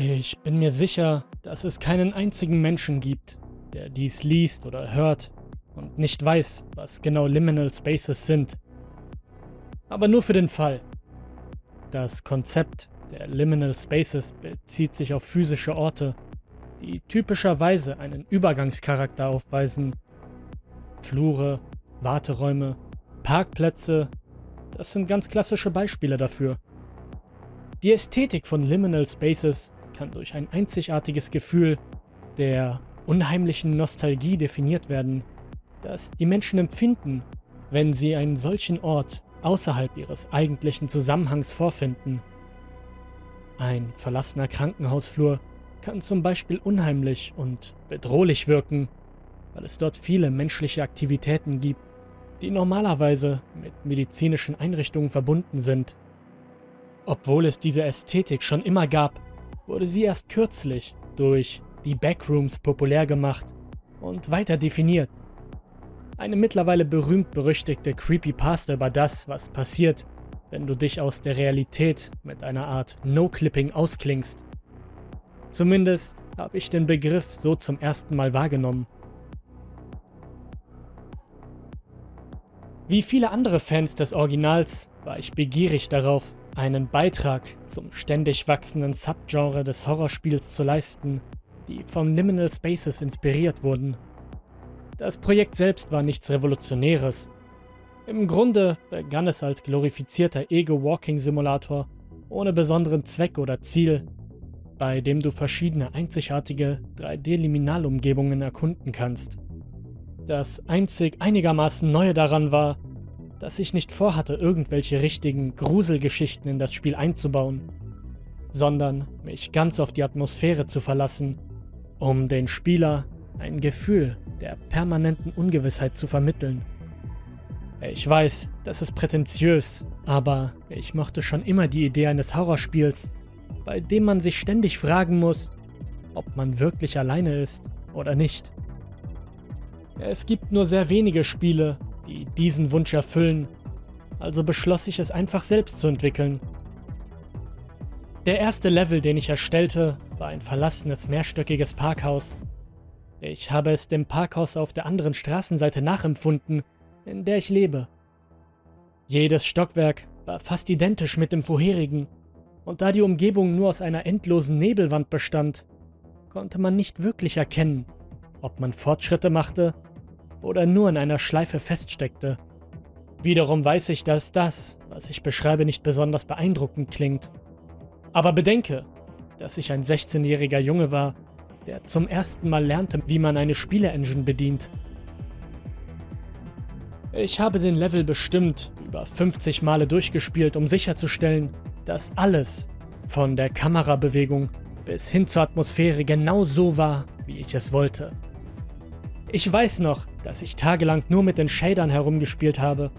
Ich bin mir sicher, dass es keinen einzigen Menschen gibt, der dies liest oder hört und nicht weiß, was genau Liminal Spaces sind. Aber nur für den Fall. Das Konzept der Liminal Spaces bezieht sich auf physische Orte, die typischerweise einen Übergangscharakter aufweisen. Flure, Warteräume, Parkplätze, das sind ganz klassische Beispiele dafür. Die Ästhetik von Liminal Spaces kann durch ein einzigartiges Gefühl der unheimlichen Nostalgie definiert werden, das die Menschen empfinden, wenn sie einen solchen Ort außerhalb ihres eigentlichen Zusammenhangs vorfinden. Ein verlassener Krankenhausflur kann zum Beispiel unheimlich und bedrohlich wirken, weil es dort viele menschliche Aktivitäten gibt, die normalerweise mit medizinischen Einrichtungen verbunden sind. Obwohl es diese Ästhetik schon immer gab, wurde sie erst kürzlich durch die Backrooms populär gemacht und weiter definiert. Eine mittlerweile berühmt-berüchtigte Creepypasta über das, was passiert, wenn du dich aus der Realität mit einer Art No-Clipping ausklingst. Zumindest habe ich den Begriff so zum ersten Mal wahrgenommen. Wie viele andere Fans des Originals war ich begierig darauf, einen Beitrag zum ständig wachsenden Subgenre des Horrorspiels zu leisten, die vom Liminal Spaces inspiriert wurden. Das Projekt selbst war nichts Revolutionäres. Im Grunde begann es als glorifizierter Ego-Walking-Simulator ohne besonderen Zweck oder Ziel, bei dem du verschiedene einzigartige 3D-Liminalumgebungen erkunden kannst. Das einzig einigermaßen Neue daran war, dass ich nicht vorhatte, irgendwelche richtigen Gruselgeschichten in das Spiel einzubauen, sondern mich ganz auf die Atmosphäre zu verlassen, um den Spieler ein Gefühl der permanenten Ungewissheit zu vermitteln. Ich weiß, das ist prätentiös, aber ich mochte schon immer die Idee eines Horrorspiels, bei dem man sich ständig fragen muss, ob man wirklich alleine ist oder nicht. Es gibt nur sehr wenige Spiele, die diesen Wunsch erfüllen, also beschloss ich es einfach selbst zu entwickeln. Der erste Level, den ich erstellte, war ein verlassenes mehrstöckiges Parkhaus. Ich habe es dem Parkhaus auf der anderen Straßenseite nachempfunden, in der ich lebe. Jedes Stockwerk war fast identisch mit dem vorherigen, und da die Umgebung nur aus einer endlosen Nebelwand bestand, konnte man nicht wirklich erkennen, ob man Fortschritte machte oder nur in einer Schleife feststeckte. Wiederum weiß ich, dass das, was ich beschreibe, nicht besonders beeindruckend klingt. Aber bedenke, dass ich ein 16-jähriger Junge war, der zum ersten Mal lernte, wie man eine Spiele-Engine bedient. Ich habe den Level bestimmt über 50 Male durchgespielt, um sicherzustellen, dass alles, von der Kamerabewegung bis hin zur Atmosphäre genau so war, wie ich es wollte. Ich weiß noch, dass ich tagelang nur mit den Shadern herumgespielt habe.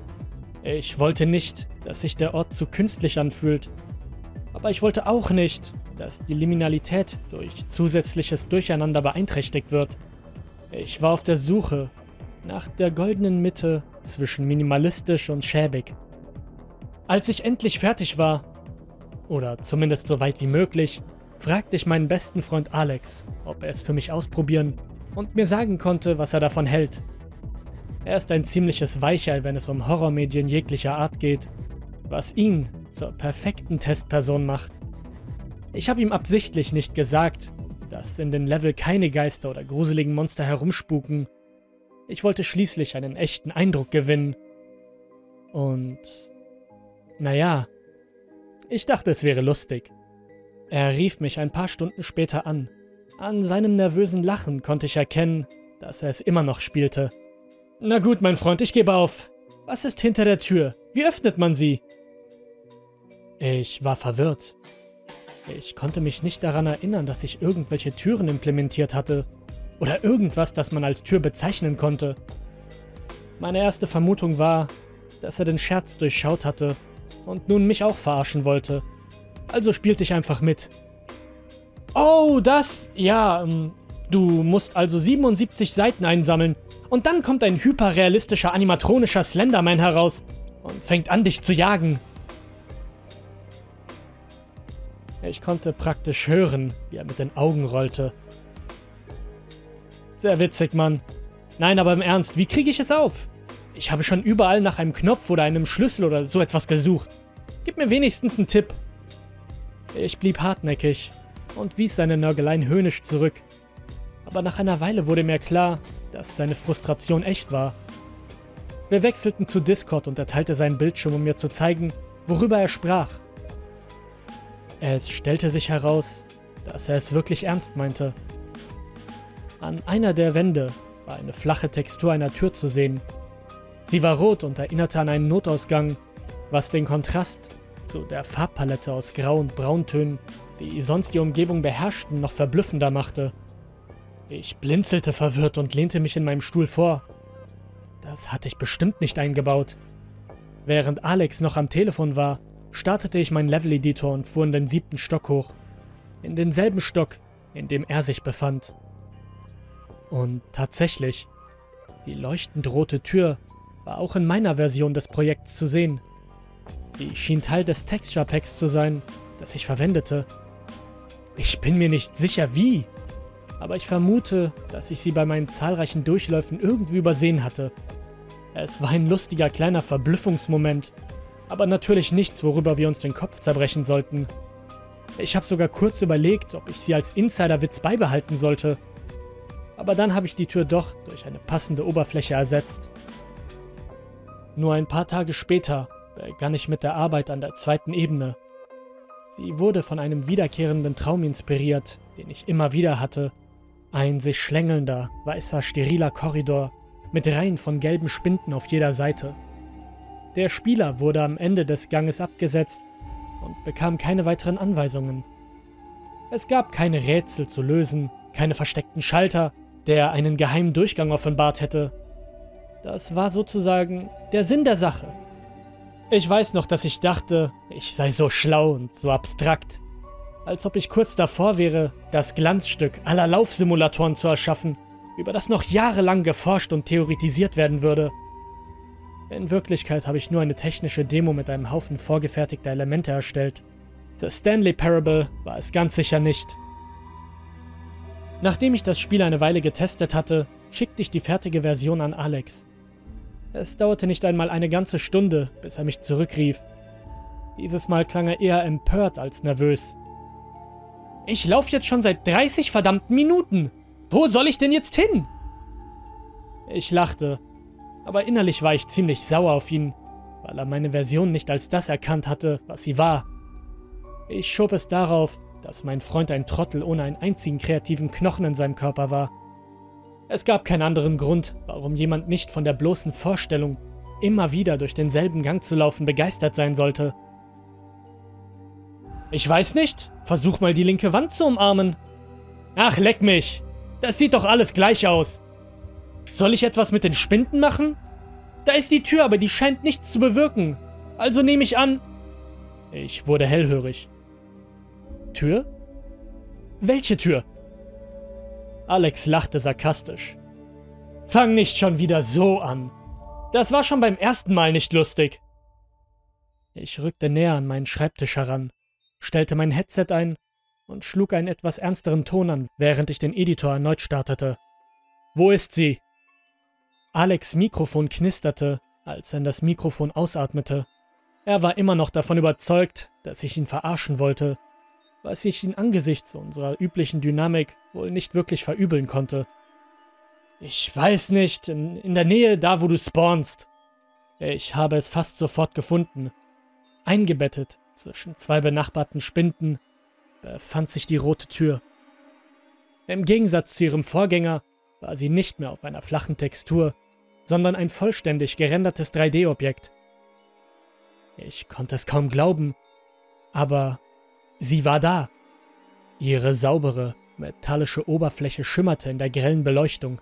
Ich wollte nicht, dass sich der Ort zu künstlich anfühlt. Aber ich wollte auch nicht, dass die Liminalität durch zusätzliches Durcheinander beeinträchtigt wird. Ich war auf der Suche nach der goldenen Mitte zwischen minimalistisch und schäbig. Als ich endlich fertig war, oder zumindest so weit wie möglich, fragte ich meinen besten Freund Alex, ob er es für mich ausprobieren und mir sagen konnte, was er davon hält. Er ist ein ziemliches Weichei, wenn es um Horrormedien jeglicher Art geht, was ihn zur perfekten Testperson macht. Ich habe ihm absichtlich nicht gesagt, dass in den Level keine Geister oder gruseligen Monster herumspuken. Ich wollte schließlich einen echten Eindruck gewinnen. Und... Naja, ich dachte, es wäre lustig. Er rief mich ein paar Stunden später an an seinem nervösen Lachen konnte ich erkennen, dass er es immer noch spielte. Na gut, mein Freund, ich gebe auf. Was ist hinter der Tür? Wie öffnet man sie? Ich war verwirrt. Ich konnte mich nicht daran erinnern, dass ich irgendwelche Türen implementiert hatte oder irgendwas, das man als Tür bezeichnen konnte. Meine erste Vermutung war, dass er den Scherz durchschaut hatte und nun mich auch verarschen wollte. Also spielte ich einfach mit. Oh, das? Ja, ähm, du musst also 77 Seiten einsammeln. Und dann kommt ein hyperrealistischer animatronischer Slenderman heraus und fängt an, dich zu jagen. Ich konnte praktisch hören, wie er mit den Augen rollte. Sehr witzig, Mann. Nein, aber im Ernst, wie kriege ich es auf? Ich habe schon überall nach einem Knopf oder einem Schlüssel oder so etwas gesucht. Gib mir wenigstens einen Tipp. Ich blieb hartnäckig und wies seine Nörgeleien höhnisch zurück. Aber nach einer Weile wurde mir klar, dass seine Frustration echt war. Wir wechselten zu Discord und er teilte seinen Bildschirm, um mir zu zeigen, worüber er sprach. Es stellte sich heraus, dass er es wirklich ernst meinte. An einer der Wände war eine flache Textur einer Tür zu sehen. Sie war rot und erinnerte an einen Notausgang, was den Kontrast zu der Farbpalette aus Grau- und Brauntönen, die sonst die Umgebung beherrschten, noch verblüffender machte. Ich blinzelte verwirrt und lehnte mich in meinem Stuhl vor. Das hatte ich bestimmt nicht eingebaut. Während Alex noch am Telefon war, startete ich meinen Level-Editor und fuhr in den siebten Stock hoch. In denselben Stock, in dem er sich befand. Und tatsächlich, die leuchtend rote Tür war auch in meiner Version des Projekts zu sehen. Sie schien Teil des Texture Packs zu sein, das ich verwendete. Ich bin mir nicht sicher wie, aber ich vermute, dass ich sie bei meinen zahlreichen Durchläufen irgendwie übersehen hatte. Es war ein lustiger kleiner Verblüffungsmoment, aber natürlich nichts, worüber wir uns den Kopf zerbrechen sollten. Ich habe sogar kurz überlegt, ob ich sie als Insiderwitz beibehalten sollte. Aber dann habe ich die Tür doch durch eine passende Oberfläche ersetzt. Nur ein paar Tage später begann ich mit der Arbeit an der zweiten Ebene. Sie wurde von einem wiederkehrenden Traum inspiriert, den ich immer wieder hatte. Ein sich schlängelnder, weißer, steriler Korridor mit Reihen von gelben Spinden auf jeder Seite. Der Spieler wurde am Ende des Ganges abgesetzt und bekam keine weiteren Anweisungen. Es gab keine Rätsel zu lösen, keine versteckten Schalter, der einen geheimen Durchgang offenbart hätte. Das war sozusagen der Sinn der Sache. Ich weiß noch, dass ich dachte, ich sei so schlau und so abstrakt. Als ob ich kurz davor wäre, das Glanzstück aller Laufsimulatoren zu erschaffen, über das noch jahrelang geforscht und theoretisiert werden würde. In Wirklichkeit habe ich nur eine technische Demo mit einem Haufen vorgefertigter Elemente erstellt. The Stanley Parable war es ganz sicher nicht. Nachdem ich das Spiel eine Weile getestet hatte, schickte ich die fertige Version an Alex. Es dauerte nicht einmal eine ganze Stunde, bis er mich zurückrief. Dieses Mal klang er eher empört als nervös. Ich laufe jetzt schon seit 30 verdammten Minuten. Wo soll ich denn jetzt hin? Ich lachte, aber innerlich war ich ziemlich sauer auf ihn, weil er meine Version nicht als das erkannt hatte, was sie war. Ich schob es darauf, dass mein Freund ein Trottel ohne einen einzigen kreativen Knochen in seinem Körper war. Es gab keinen anderen Grund, warum jemand nicht von der bloßen Vorstellung, immer wieder durch denselben Gang zu laufen, begeistert sein sollte. Ich weiß nicht. Versuch mal die linke Wand zu umarmen. Ach, leck mich. Das sieht doch alles gleich aus. Soll ich etwas mit den Spinden machen? Da ist die Tür, aber die scheint nichts zu bewirken. Also nehme ich an. Ich wurde hellhörig. Tür? Welche Tür? Alex lachte sarkastisch. Fang nicht schon wieder so an. Das war schon beim ersten Mal nicht lustig. Ich rückte näher an meinen Schreibtisch heran, stellte mein Headset ein und schlug einen etwas ernsteren Ton an, während ich den Editor erneut startete. Wo ist sie? Alex Mikrofon knisterte, als er das Mikrofon ausatmete. Er war immer noch davon überzeugt, dass ich ihn verarschen wollte, was ich ihn angesichts unserer üblichen Dynamik wohl nicht wirklich verübeln konnte. Ich weiß nicht, in, in der Nähe da, wo du spawnst. Ich habe es fast sofort gefunden. Eingebettet zwischen zwei benachbarten Spinden befand sich die rote Tür. Im Gegensatz zu ihrem Vorgänger war sie nicht mehr auf einer flachen Textur, sondern ein vollständig gerendertes 3D-Objekt. Ich konnte es kaum glauben, aber sie war da. Ihre saubere, metallische Oberfläche schimmerte in der grellen Beleuchtung.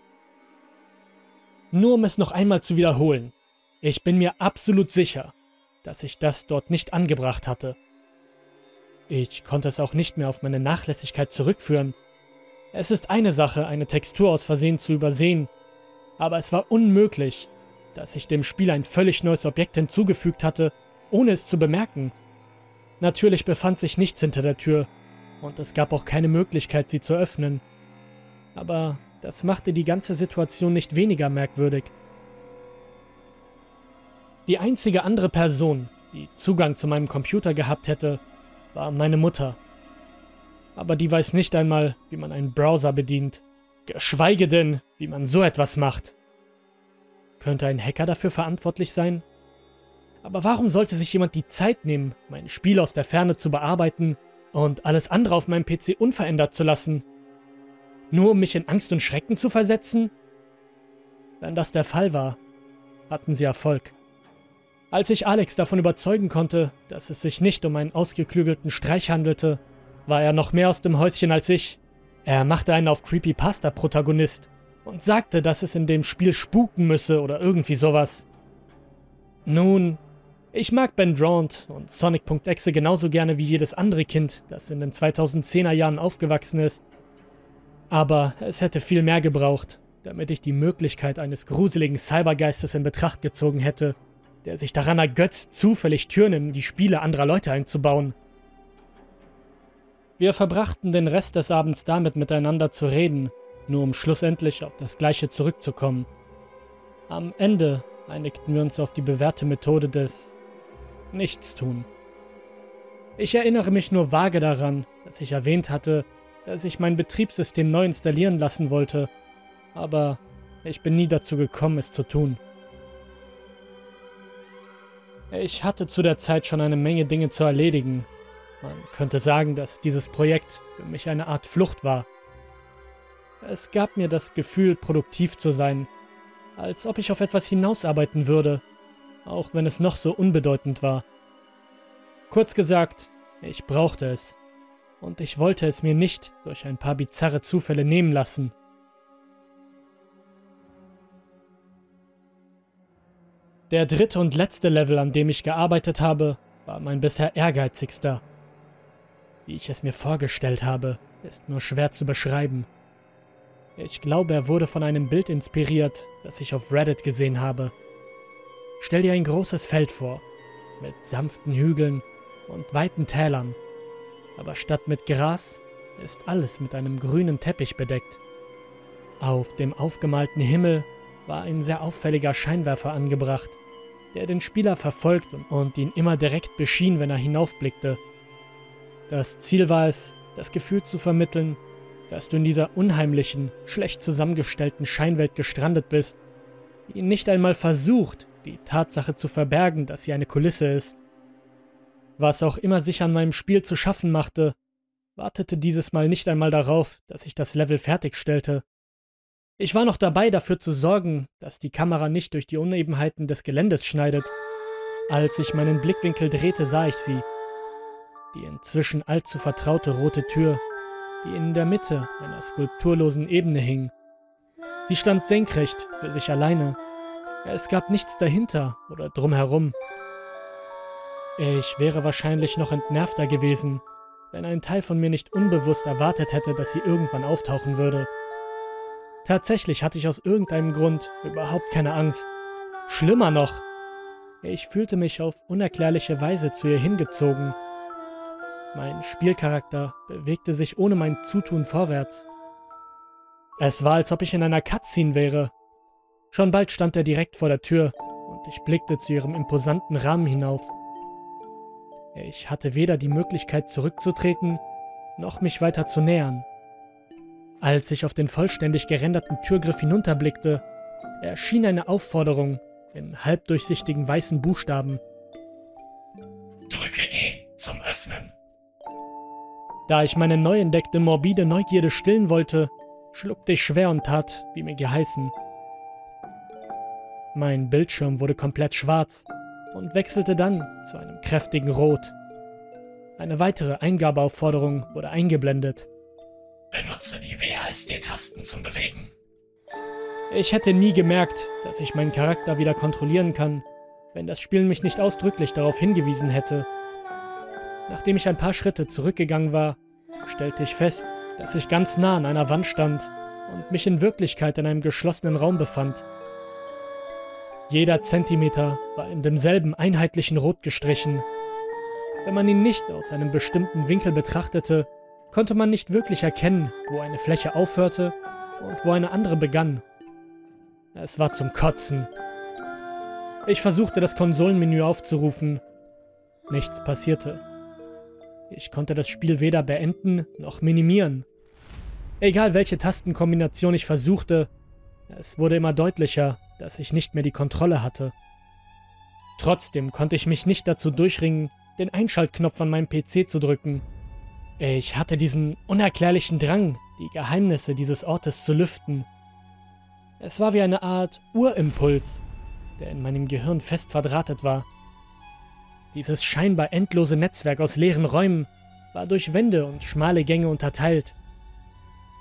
Nur um es noch einmal zu wiederholen, ich bin mir absolut sicher, dass ich das dort nicht angebracht hatte. Ich konnte es auch nicht mehr auf meine Nachlässigkeit zurückführen. Es ist eine Sache, eine Textur aus Versehen zu übersehen, aber es war unmöglich, dass ich dem Spiel ein völlig neues Objekt hinzugefügt hatte, ohne es zu bemerken. Natürlich befand sich nichts hinter der Tür, und es gab auch keine Möglichkeit, sie zu öffnen. Aber das machte die ganze Situation nicht weniger merkwürdig. Die einzige andere Person, die Zugang zu meinem Computer gehabt hätte, war meine Mutter. Aber die weiß nicht einmal, wie man einen Browser bedient. Geschweige denn, wie man so etwas macht. Könnte ein Hacker dafür verantwortlich sein? Aber warum sollte sich jemand die Zeit nehmen, mein Spiel aus der Ferne zu bearbeiten und alles andere auf meinem PC unverändert zu lassen? Nur um mich in Angst und Schrecken zu versetzen? Wenn das der Fall war, hatten sie Erfolg. Als ich Alex davon überzeugen konnte, dass es sich nicht um einen ausgeklügelten Streich handelte, war er noch mehr aus dem Häuschen als ich. Er machte einen auf Creepypasta-Protagonist und sagte, dass es in dem Spiel spuken müsse oder irgendwie sowas. Nun, ich mag Ben Draunt und Sonic.exe genauso gerne wie jedes andere Kind, das in den 2010er Jahren aufgewachsen ist. Aber es hätte viel mehr gebraucht, damit ich die Möglichkeit eines gruseligen Cybergeistes in Betracht gezogen hätte, der sich daran ergötzt, zufällig Türen in die Spiele anderer Leute einzubauen. Wir verbrachten den Rest des Abends damit, miteinander zu reden, nur um schlussendlich auf das Gleiche zurückzukommen. Am Ende einigten wir uns auf die bewährte Methode des Nichtstun. Ich erinnere mich nur vage daran, dass ich erwähnt hatte, dass ich mein Betriebssystem neu installieren lassen wollte, aber ich bin nie dazu gekommen, es zu tun. Ich hatte zu der Zeit schon eine Menge Dinge zu erledigen. Man könnte sagen, dass dieses Projekt für mich eine Art Flucht war. Es gab mir das Gefühl, produktiv zu sein, als ob ich auf etwas hinausarbeiten würde, auch wenn es noch so unbedeutend war. Kurz gesagt, ich brauchte es und ich wollte es mir nicht durch ein paar bizarre Zufälle nehmen lassen. Der dritte und letzte Level, an dem ich gearbeitet habe, war mein bisher ehrgeizigster. Wie ich es mir vorgestellt habe, ist nur schwer zu beschreiben. Ich glaube, er wurde von einem Bild inspiriert, das ich auf Reddit gesehen habe. Stell dir ein großes Feld vor, mit sanften Hügeln und weiten Tälern aber statt mit Gras ist alles mit einem grünen Teppich bedeckt. Auf dem aufgemalten Himmel war ein sehr auffälliger Scheinwerfer angebracht, der den Spieler verfolgt und ihn immer direkt beschien, wenn er hinaufblickte. Das Ziel war es, das Gefühl zu vermitteln, dass du in dieser unheimlichen, schlecht zusammengestellten Scheinwelt gestrandet bist, die nicht einmal versucht, die Tatsache zu verbergen, dass sie eine Kulisse ist. Was auch immer sich an meinem Spiel zu schaffen machte, wartete dieses Mal nicht einmal darauf, dass ich das Level fertigstellte. Ich war noch dabei, dafür zu sorgen, dass die Kamera nicht durch die Unebenheiten des Geländes schneidet. Als ich meinen Blickwinkel drehte, sah ich sie. Die inzwischen allzu vertraute rote Tür, die in der Mitte einer skulpturlosen Ebene hing. Sie stand senkrecht für sich alleine. Es gab nichts dahinter oder drumherum. Ich wäre wahrscheinlich noch entnervter gewesen, wenn ein Teil von mir nicht unbewusst erwartet hätte, dass sie irgendwann auftauchen würde. Tatsächlich hatte ich aus irgendeinem Grund überhaupt keine Angst. Schlimmer noch, ich fühlte mich auf unerklärliche Weise zu ihr hingezogen. Mein Spielcharakter bewegte sich ohne mein Zutun vorwärts. Es war, als ob ich in einer Cutscene wäre. Schon bald stand er direkt vor der Tür und ich blickte zu ihrem imposanten Rahmen hinauf. Ich hatte weder die Möglichkeit zurückzutreten, noch mich weiter zu nähern. Als ich auf den vollständig gerenderten Türgriff hinunterblickte, erschien eine Aufforderung in halbdurchsichtigen weißen Buchstaben. Drücke E zum Öffnen. Da ich meine neu entdeckte morbide Neugierde stillen wollte, schluckte ich schwer und tat, wie mir geheißen. Mein Bildschirm wurde komplett schwarz und wechselte dann zu einem kräftigen Rot. Eine weitere Eingabeaufforderung wurde eingeblendet. Benutze die WASD-Tasten zum Bewegen. Ich hätte nie gemerkt, dass ich meinen Charakter wieder kontrollieren kann, wenn das Spiel mich nicht ausdrücklich darauf hingewiesen hätte. Nachdem ich ein paar Schritte zurückgegangen war, stellte ich fest, dass ich ganz nah an einer Wand stand und mich in Wirklichkeit in einem geschlossenen Raum befand. Jeder Zentimeter war in demselben einheitlichen Rot gestrichen. Wenn man ihn nicht aus einem bestimmten Winkel betrachtete, konnte man nicht wirklich erkennen, wo eine Fläche aufhörte und wo eine andere begann. Es war zum Kotzen. Ich versuchte das Konsolenmenü aufzurufen. Nichts passierte. Ich konnte das Spiel weder beenden noch minimieren. Egal welche Tastenkombination ich versuchte, es wurde immer deutlicher, dass ich nicht mehr die Kontrolle hatte. Trotzdem konnte ich mich nicht dazu durchringen, den Einschaltknopf an meinem PC zu drücken. Ich hatte diesen unerklärlichen Drang, die Geheimnisse dieses Ortes zu lüften. Es war wie eine Art Urimpuls, der in meinem Gehirn fest verdrahtet war. Dieses scheinbar endlose Netzwerk aus leeren Räumen war durch Wände und schmale Gänge unterteilt.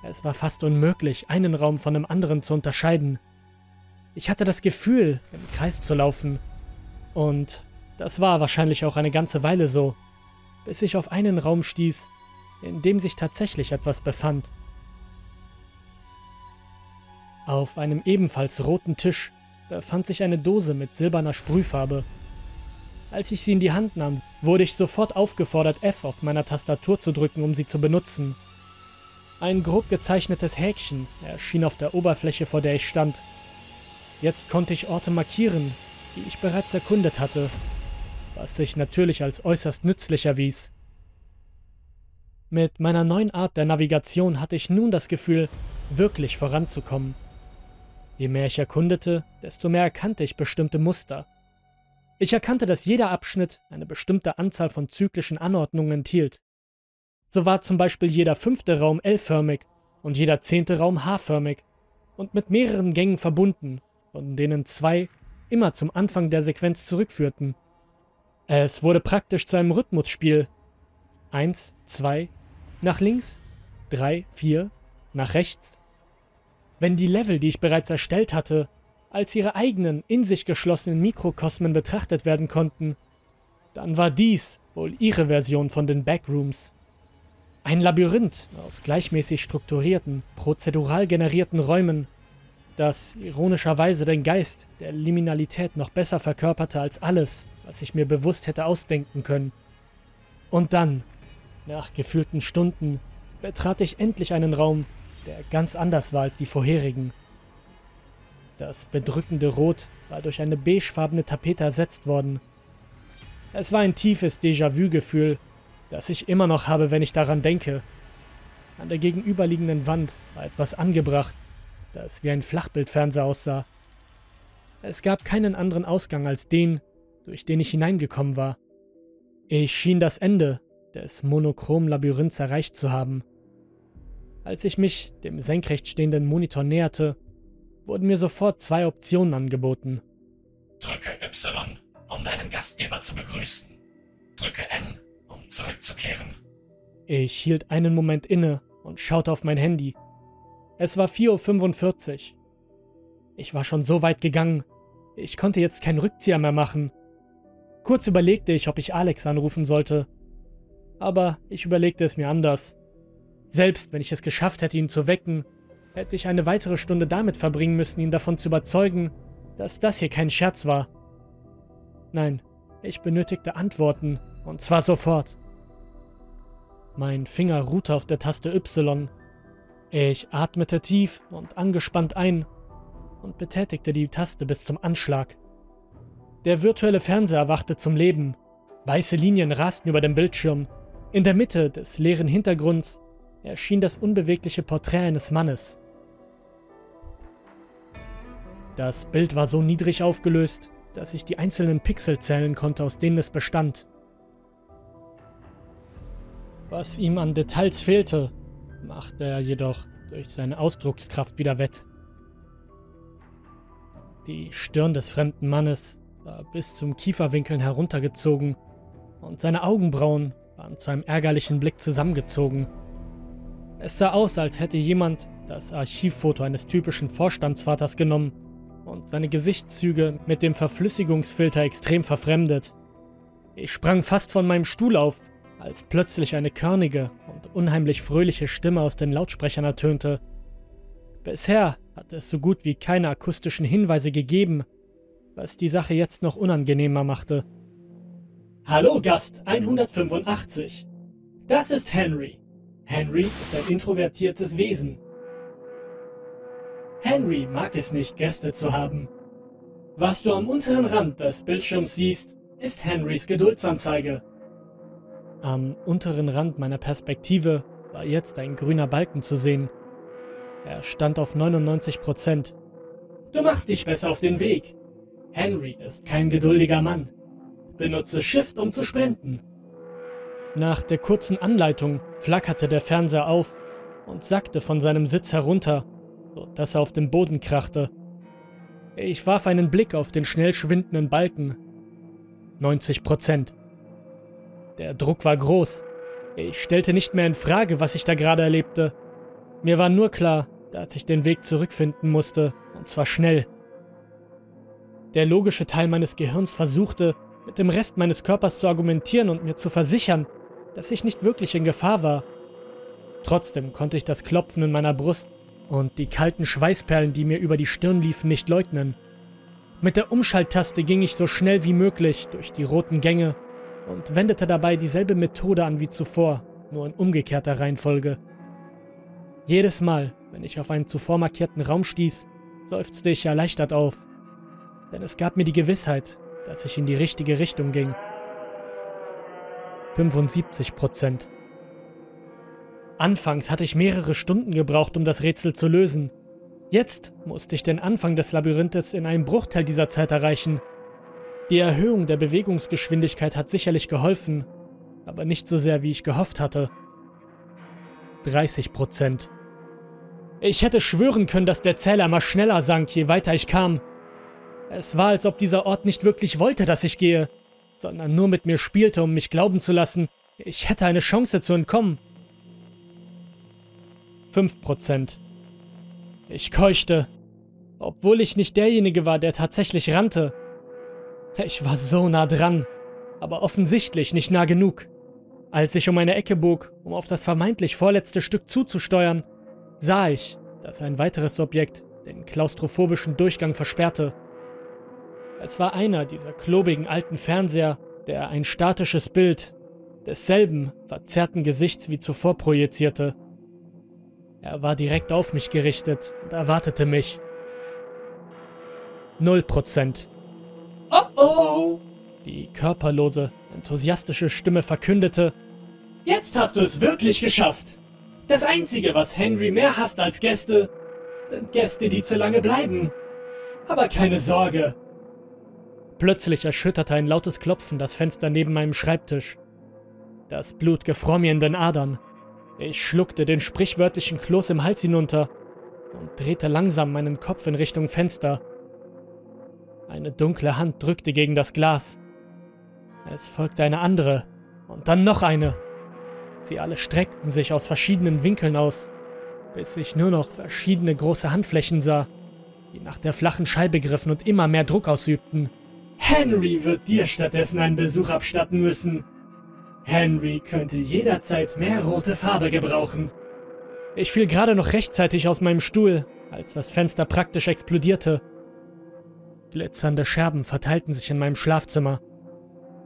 Es war fast unmöglich, einen Raum von einem anderen zu unterscheiden. Ich hatte das Gefühl, im Kreis zu laufen. Und das war wahrscheinlich auch eine ganze Weile so, bis ich auf einen Raum stieß, in dem sich tatsächlich etwas befand. Auf einem ebenfalls roten Tisch befand sich eine Dose mit silberner Sprühfarbe. Als ich sie in die Hand nahm, wurde ich sofort aufgefordert, F auf meiner Tastatur zu drücken, um sie zu benutzen. Ein grob gezeichnetes Häkchen erschien auf der Oberfläche, vor der ich stand. Jetzt konnte ich Orte markieren, die ich bereits erkundet hatte, was sich natürlich als äußerst nützlich erwies. Mit meiner neuen Art der Navigation hatte ich nun das Gefühl, wirklich voranzukommen. Je mehr ich erkundete, desto mehr erkannte ich bestimmte Muster. Ich erkannte, dass jeder Abschnitt eine bestimmte Anzahl von zyklischen Anordnungen enthielt. So war zum Beispiel jeder fünfte Raum L-förmig und jeder zehnte Raum H-förmig und mit mehreren Gängen verbunden, von denen zwei immer zum Anfang der Sequenz zurückführten. Es wurde praktisch zu einem Rhythmusspiel. Eins, zwei, nach links, drei, vier, nach rechts. Wenn die Level, die ich bereits erstellt hatte, als ihre eigenen, in sich geschlossenen Mikrokosmen betrachtet werden konnten, dann war dies wohl ihre Version von den Backrooms. Ein Labyrinth aus gleichmäßig strukturierten, prozedural generierten Räumen, das ironischerweise den Geist der Liminalität noch besser verkörperte als alles, was ich mir bewusst hätte ausdenken können. Und dann, nach gefühlten Stunden, betrat ich endlich einen Raum, der ganz anders war als die vorherigen. Das bedrückende Rot war durch eine beigefarbene Tapete ersetzt worden. Es war ein tiefes Déjà-vu-Gefühl, das ich immer noch habe, wenn ich daran denke. An der gegenüberliegenden Wand war etwas angebracht, das wie ein Flachbildfernseher aussah. Es gab keinen anderen Ausgang als den, durch den ich hineingekommen war. Ich schien das Ende des monochromen Labyrinths erreicht zu haben. Als ich mich dem senkrecht stehenden Monitor näherte, wurden mir sofort zwei Optionen angeboten. Drücke Y, um deinen Gastgeber zu begrüßen. Drücke N, um zurückzukehren. Ich hielt einen Moment inne und schaute auf mein Handy. Es war 4.45 Uhr. Ich war schon so weit gegangen. Ich konnte jetzt keinen Rückzieher mehr machen. Kurz überlegte ich, ob ich Alex anrufen sollte. Aber ich überlegte es mir anders. Selbst wenn ich es geschafft hätte, ihn zu wecken, hätte ich eine weitere Stunde damit verbringen müssen, ihn davon zu überzeugen, dass das hier kein Scherz war. Nein, ich benötigte Antworten und zwar sofort. Mein Finger ruhte auf der Taste Y. Ich atmete tief und angespannt ein und betätigte die Taste bis zum Anschlag. Der virtuelle Fernseher erwachte zum Leben. Weiße Linien rasten über dem Bildschirm. In der Mitte des leeren Hintergrunds erschien das unbewegliche Porträt eines Mannes. Das Bild war so niedrig aufgelöst, dass ich die einzelnen Pixel zählen konnte, aus denen es bestand. Was ihm an Details fehlte, machte er jedoch durch seine Ausdruckskraft wieder wett. Die Stirn des fremden Mannes war bis zum Kieferwinkeln heruntergezogen und seine Augenbrauen waren zu einem ärgerlichen Blick zusammengezogen. Es sah aus, als hätte jemand das Archivfoto eines typischen Vorstandsvaters genommen und seine Gesichtszüge mit dem Verflüssigungsfilter extrem verfremdet. Ich sprang fast von meinem Stuhl auf, als plötzlich eine körnige und unheimlich fröhliche Stimme aus den Lautsprechern ertönte. Bisher hatte es so gut wie keine akustischen Hinweise gegeben, was die Sache jetzt noch unangenehmer machte. Hallo Gast 185. Das ist Henry. Henry ist ein introvertiertes Wesen. Henry mag es nicht, Gäste zu haben. Was du am unteren Rand des Bildschirms siehst, ist Henrys Geduldsanzeige. Am unteren Rand meiner Perspektive war jetzt ein grüner Balken zu sehen. Er stand auf 99 Prozent. Du machst dich besser auf den Weg. Henry ist kein geduldiger Mann. Benutze Shift, um zu sprinten. Nach der kurzen Anleitung flackerte der Fernseher auf und sackte von seinem Sitz herunter, sodass er auf dem Boden krachte. Ich warf einen Blick auf den schnell schwindenden Balken. 90 Prozent. Der Druck war groß. Ich stellte nicht mehr in Frage, was ich da gerade erlebte. Mir war nur klar, dass ich den Weg zurückfinden musste, und zwar schnell. Der logische Teil meines Gehirns versuchte, mit dem Rest meines Körpers zu argumentieren und mir zu versichern, dass ich nicht wirklich in Gefahr war. Trotzdem konnte ich das Klopfen in meiner Brust und die kalten Schweißperlen, die mir über die Stirn liefen, nicht leugnen. Mit der Umschalttaste ging ich so schnell wie möglich durch die roten Gänge und wendete dabei dieselbe Methode an wie zuvor, nur in umgekehrter Reihenfolge. Jedes Mal, wenn ich auf einen zuvor markierten Raum stieß, seufzte ich erleichtert auf, denn es gab mir die Gewissheit, dass ich in die richtige Richtung ging. 75 Prozent. Anfangs hatte ich mehrere Stunden gebraucht, um das Rätsel zu lösen. Jetzt musste ich den Anfang des Labyrinthes in einem Bruchteil dieser Zeit erreichen. Die Erhöhung der Bewegungsgeschwindigkeit hat sicherlich geholfen, aber nicht so sehr, wie ich gehofft hatte. 30 Prozent. Ich hätte schwören können, dass der Zähler immer schneller sank, je weiter ich kam. Es war, als ob dieser Ort nicht wirklich wollte, dass ich gehe sondern nur mit mir spielte, um mich glauben zu lassen, ich hätte eine Chance zu entkommen. 5%. Ich keuchte, obwohl ich nicht derjenige war, der tatsächlich rannte. Ich war so nah dran, aber offensichtlich nicht nah genug. Als ich um eine Ecke bog, um auf das vermeintlich vorletzte Stück zuzusteuern, sah ich, dass ein weiteres Objekt den klaustrophobischen Durchgang versperrte. Es war einer dieser klobigen alten Fernseher, der ein statisches Bild desselben verzerrten Gesichts wie zuvor projizierte. Er war direkt auf mich gerichtet und erwartete mich. Null Prozent. Oh oh! Die körperlose, enthusiastische Stimme verkündete, Jetzt hast du es wirklich geschafft! Das Einzige, was Henry mehr hasst als Gäste, sind Gäste, die zu lange bleiben. Aber keine Sorge, Plötzlich erschütterte ein lautes Klopfen das Fenster neben meinem Schreibtisch. Das Blut gefror mir in den Adern. Ich schluckte den sprichwörtlichen Kloß im Hals hinunter und drehte langsam meinen Kopf in Richtung Fenster. Eine dunkle Hand drückte gegen das Glas. Es folgte eine andere und dann noch eine. Sie alle streckten sich aus verschiedenen Winkeln aus, bis ich nur noch verschiedene große Handflächen sah, die nach der flachen Scheibe griffen und immer mehr Druck ausübten. Henry wird dir stattdessen einen Besuch abstatten müssen. Henry könnte jederzeit mehr rote Farbe gebrauchen. Ich fiel gerade noch rechtzeitig aus meinem Stuhl, als das Fenster praktisch explodierte. Glitzernde Scherben verteilten sich in meinem Schlafzimmer.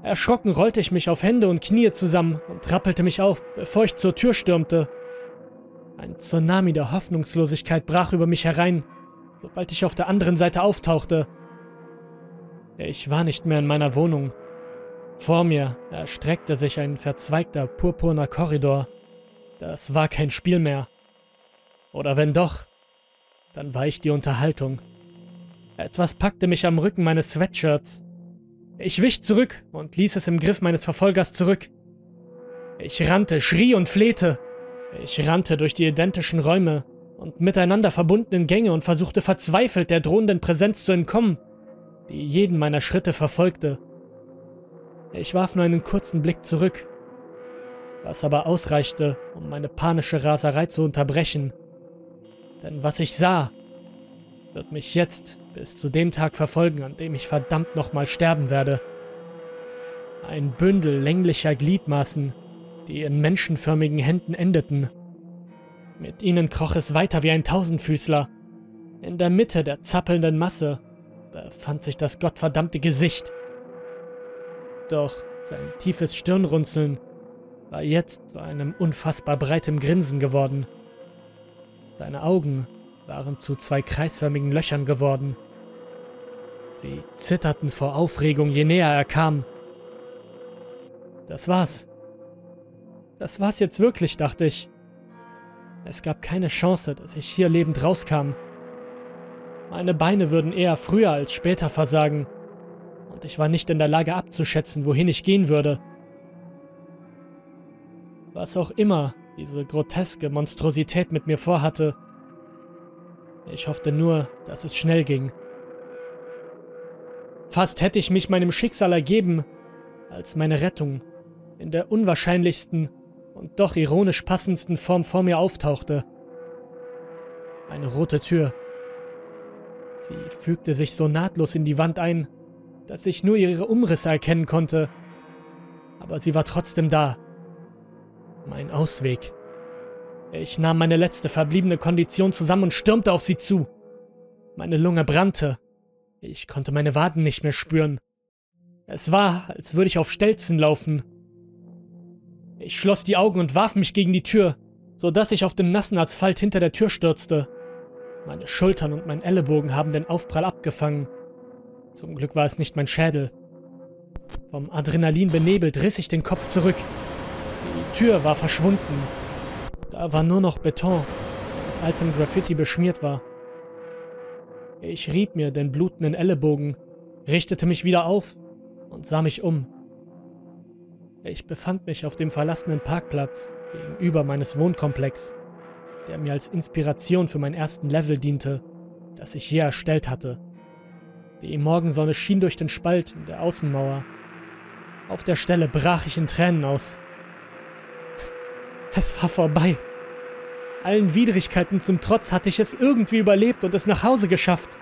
Erschrocken rollte ich mich auf Hände und Knie zusammen und rappelte mich auf, bevor ich zur Tür stürmte. Ein Tsunami der Hoffnungslosigkeit brach über mich herein, sobald ich auf der anderen Seite auftauchte. Ich war nicht mehr in meiner Wohnung. Vor mir erstreckte sich ein verzweigter purpurner Korridor. Das war kein Spiel mehr. Oder wenn doch, dann war ich die Unterhaltung. Etwas packte mich am Rücken meines Sweatshirts. Ich wich zurück und ließ es im Griff meines Verfolgers zurück. Ich rannte, schrie und flehte. Ich rannte durch die identischen Räume und miteinander verbundenen Gänge und versuchte verzweifelt der drohenden Präsenz zu entkommen die jeden meiner Schritte verfolgte. Ich warf nur einen kurzen Blick zurück, was aber ausreichte, um meine panische Raserei zu unterbrechen. Denn was ich sah, wird mich jetzt bis zu dem Tag verfolgen, an dem ich verdammt nochmal sterben werde. Ein Bündel länglicher Gliedmaßen, die in menschenförmigen Händen endeten. Mit ihnen kroch es weiter wie ein Tausendfüßler. In der Mitte der zappelnden Masse befand sich das gottverdammte Gesicht. Doch sein tiefes Stirnrunzeln war jetzt zu einem unfassbar breitem Grinsen geworden. Seine Augen waren zu zwei kreisförmigen Löchern geworden. Sie zitterten vor Aufregung, je näher er kam. Das war's. Das war's jetzt wirklich, dachte ich. Es gab keine Chance, dass ich hier lebend rauskam. Meine Beine würden eher früher als später versagen, und ich war nicht in der Lage abzuschätzen, wohin ich gehen würde. Was auch immer diese groteske Monstrosität mit mir vorhatte, ich hoffte nur, dass es schnell ging. Fast hätte ich mich meinem Schicksal ergeben, als meine Rettung in der unwahrscheinlichsten und doch ironisch passendsten Form vor mir auftauchte. Eine rote Tür. Sie fügte sich so nahtlos in die Wand ein, dass ich nur ihre Umrisse erkennen konnte. Aber sie war trotzdem da. Mein Ausweg. Ich nahm meine letzte verbliebene Kondition zusammen und stürmte auf sie zu. Meine Lunge brannte. Ich konnte meine Waden nicht mehr spüren. Es war, als würde ich auf Stelzen laufen. Ich schloss die Augen und warf mich gegen die Tür, so dass ich auf dem nassen Asphalt hinter der Tür stürzte. Meine Schultern und mein Ellenbogen haben den Aufprall abgefangen. Zum Glück war es nicht mein Schädel. Vom Adrenalin benebelt riss ich den Kopf zurück. Die Tür war verschwunden. War nur noch Beton, mit altem Graffiti beschmiert war. Ich rieb mir den blutenden Ellenbogen, richtete mich wieder auf und sah mich um. Ich befand mich auf dem verlassenen Parkplatz gegenüber meines Wohnkomplex, der mir als Inspiration für meinen ersten Level diente, das ich je erstellt hatte. Die Morgensonne schien durch den Spalt in der Außenmauer. Auf der Stelle brach ich in Tränen aus. Es war vorbei. Allen Widrigkeiten zum Trotz hatte ich es irgendwie überlebt und es nach Hause geschafft.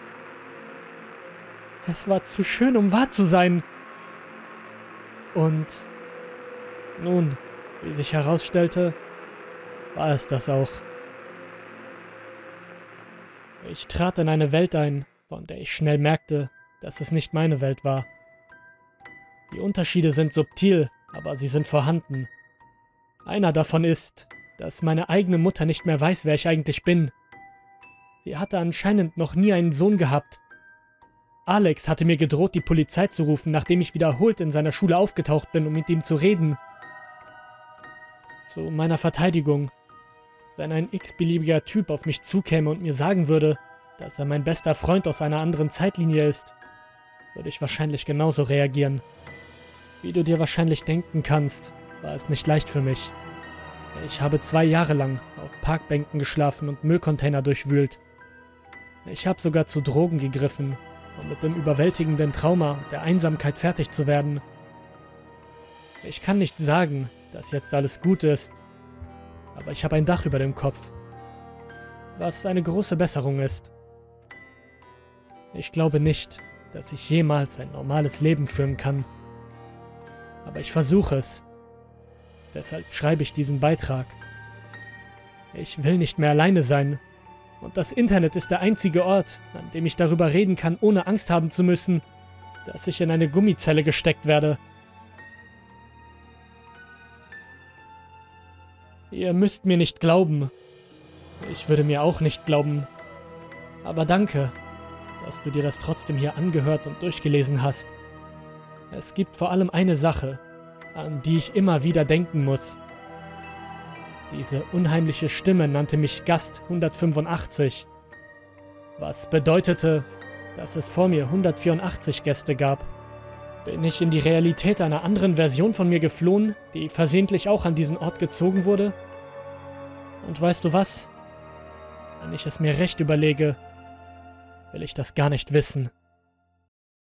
Es war zu schön, um wahr zu sein. Und nun, wie sich herausstellte, war es das auch. Ich trat in eine Welt ein, von der ich schnell merkte, dass es nicht meine Welt war. Die Unterschiede sind subtil, aber sie sind vorhanden. Einer davon ist, dass meine eigene Mutter nicht mehr weiß, wer ich eigentlich bin. Sie hatte anscheinend noch nie einen Sohn gehabt. Alex hatte mir gedroht, die Polizei zu rufen, nachdem ich wiederholt in seiner Schule aufgetaucht bin, um mit ihm zu reden. Zu meiner Verteidigung. Wenn ein x-beliebiger Typ auf mich zukäme und mir sagen würde, dass er mein bester Freund aus einer anderen Zeitlinie ist, würde ich wahrscheinlich genauso reagieren. Wie du dir wahrscheinlich denken kannst, war es nicht leicht für mich. Ich habe zwei Jahre lang auf Parkbänken geschlafen und Müllcontainer durchwühlt. Ich habe sogar zu Drogen gegriffen, um mit dem überwältigenden Trauma der Einsamkeit fertig zu werden. Ich kann nicht sagen, dass jetzt alles gut ist, aber ich habe ein Dach über dem Kopf, was eine große Besserung ist. Ich glaube nicht, dass ich jemals ein normales Leben führen kann, aber ich versuche es. Deshalb schreibe ich diesen Beitrag. Ich will nicht mehr alleine sein. Und das Internet ist der einzige Ort, an dem ich darüber reden kann, ohne Angst haben zu müssen, dass ich in eine Gummizelle gesteckt werde. Ihr müsst mir nicht glauben. Ich würde mir auch nicht glauben. Aber danke, dass du dir das trotzdem hier angehört und durchgelesen hast. Es gibt vor allem eine Sache, an die ich immer wieder denken muss. Diese unheimliche Stimme nannte mich Gast 185, was bedeutete, dass es vor mir 184 Gäste gab. Bin ich in die Realität einer anderen Version von mir geflohen, die versehentlich auch an diesen Ort gezogen wurde? Und weißt du was? Wenn ich es mir recht überlege, will ich das gar nicht wissen.